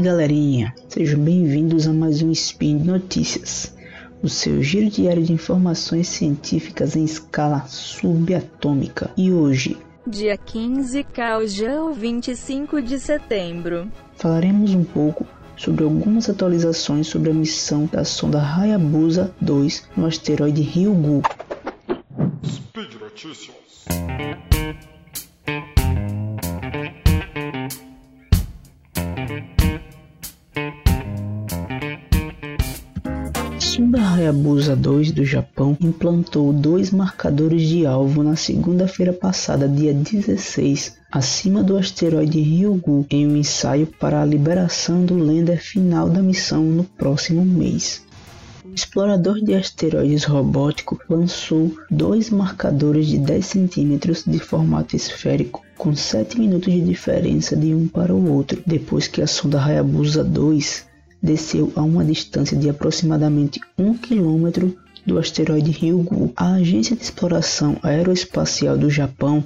galerinha, sejam bem-vindos a mais um Spin de Notícias, o seu giro diário de informações científicas em escala subatômica. E hoje, dia 15 Caujão 25 de setembro, falaremos um pouco sobre algumas atualizações sobre a missão da sonda Hayabusa 2 no asteroide Ryugu. Speed Notícias. Hayabusa 2 do Japão implantou dois marcadores de alvo na segunda-feira passada, dia 16, acima do asteroide Ryugu, em um ensaio para a liberação do lander final da missão no próximo mês. O explorador de asteroides robótico lançou dois marcadores de 10 centímetros de formato esférico, com 7 minutos de diferença de um para o outro, depois que a sonda Hayabusa 2 desceu a uma distância de aproximadamente 1 km do asteroide Ryugu. A Agência de Exploração Aeroespacial do Japão,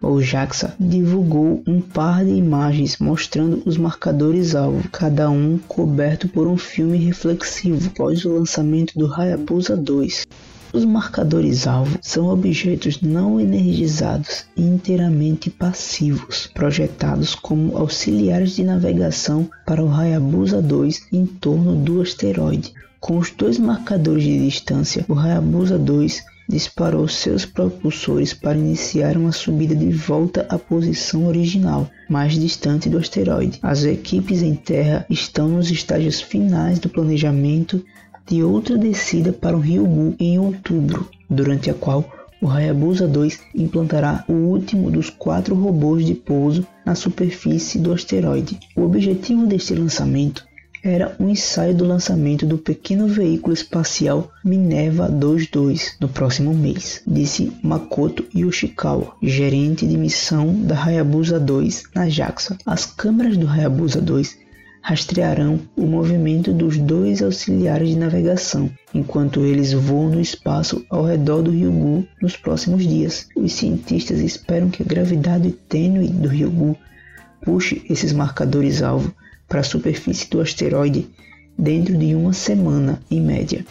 ou JAXA, divulgou um par de imagens mostrando os marcadores-alvo, cada um coberto por um filme reflexivo após o lançamento do Hayabusa 2. Os marcadores-alvo são objetos não energizados e inteiramente passivos, projetados como auxiliares de navegação para o Hayabusa 2 em torno do asteroide. Com os dois marcadores de distância, o Hayabusa 2 disparou seus propulsores para iniciar uma subida de volta à posição original, mais distante do asteroide. As equipes em terra estão nos estágios finais do planejamento de outra descida para o rio Gu em outubro, durante a qual o Hayabusa 2 implantará o último dos quatro robôs de pouso na superfície do asteroide. O objetivo deste lançamento era um ensaio do lançamento do pequeno veículo espacial Minerva 22 no próximo mês, disse Makoto Yoshikawa, gerente de missão da Hayabusa 2 na JAXA. As câmeras do Hayabusa 2 rastrearão o movimento dos dois auxiliares de navegação, enquanto eles voam no espaço ao redor do Ryugu nos próximos dias. Os cientistas esperam que a gravidade tênue do Ryugu puxe esses marcadores-alvo para a superfície do asteroide dentro de uma semana, em média.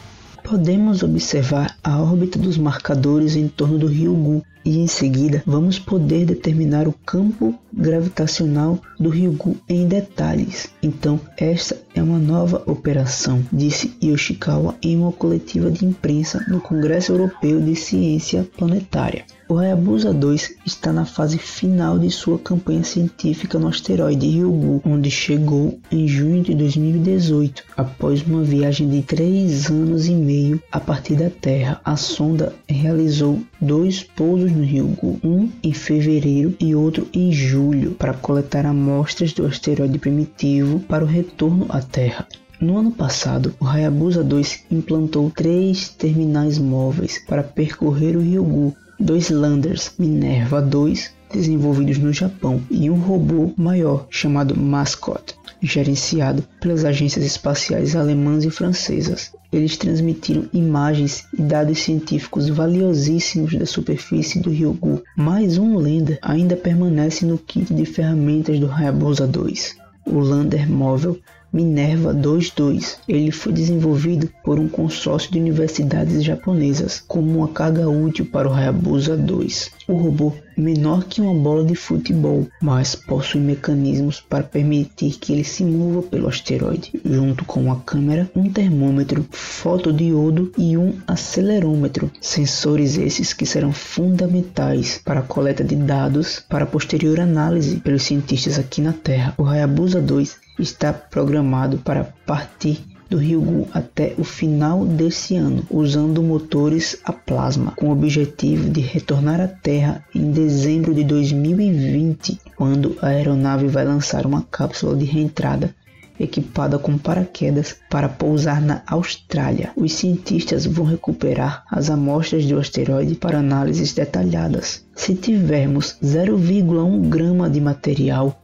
Podemos observar a órbita dos marcadores em torno do Ryugu e em seguida vamos poder determinar o campo gravitacional do Ryugu em detalhes. Então, esta é uma nova operação, disse Yoshikawa em uma coletiva de imprensa no Congresso Europeu de Ciência Planetária. O Hayabusa 2 está na fase final de sua campanha científica no asteroide Ryugu, onde chegou em junho de 2018, após uma viagem de três anos e meio a partir da Terra. A sonda realizou dois pousos no Ryugu, um em fevereiro e outro em julho, para coletar amostras do asteroide primitivo para o retorno à Terra. No ano passado, o Hayabusa 2 implantou três terminais móveis para percorrer o Ryugu, dois landers Minerva 2 desenvolvidos no Japão e um robô maior chamado Mascot, gerenciado pelas agências espaciais alemãs e francesas. Eles transmitiram imagens e dados científicos valiosíssimos da superfície do Ryugu. Mais um lander ainda permanece no kit de ferramentas do Hayabusa 2. O lander móvel Minerva 22. Ele foi desenvolvido por um consórcio de universidades japonesas como uma carga útil para o Hayabusa 2. O robô é menor que uma bola de futebol, mas possui mecanismos para permitir que ele se mova pelo asteroide, junto com uma câmera, um termômetro, fotodiodo e um acelerômetro. Sensores esses que serão fundamentais para a coleta de dados para posterior análise pelos cientistas aqui na Terra. O Hayabusa 2 está programado para partir do Ryugu até o final desse ano, usando motores a plasma, com o objetivo de retornar à Terra em dezembro de 2020, quando a aeronave vai lançar uma cápsula de reentrada equipada com paraquedas para pousar na Austrália. Os cientistas vão recuperar as amostras do asteroide para análises detalhadas. Se tivermos 0,1 grama de material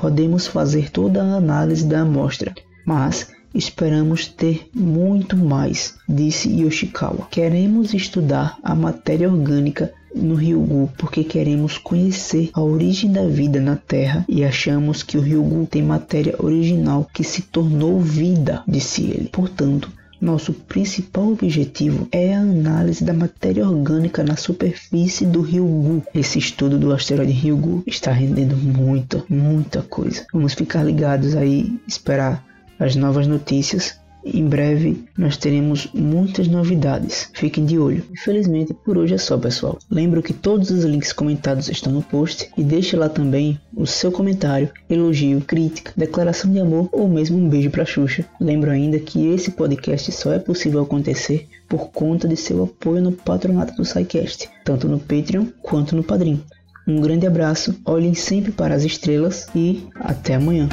podemos fazer toda a análise da amostra, mas esperamos ter muito mais, disse Yoshikawa. Queremos estudar a matéria orgânica no Ryugu porque queremos conhecer a origem da vida na Terra e achamos que o Ryugu tem matéria original que se tornou vida, disse ele. Portanto, nosso principal objetivo é a análise da matéria orgânica na superfície do Ryugu. Esse estudo do asteroide Ryugu está rendendo muita, muita coisa. Vamos ficar ligados aí, esperar as novas notícias em breve nós teremos muitas novidades. Fiquem de olho. Infelizmente por hoje é só, pessoal. Lembro que todos os links comentados estão no post e deixe lá também o seu comentário, elogio, crítica, declaração de amor ou mesmo um beijo para Xuxa. Lembro ainda que esse podcast só é possível acontecer por conta de seu apoio no patronato do SciCast, tanto no Patreon quanto no Padrim. Um grande abraço, olhem sempre para as estrelas e até amanhã.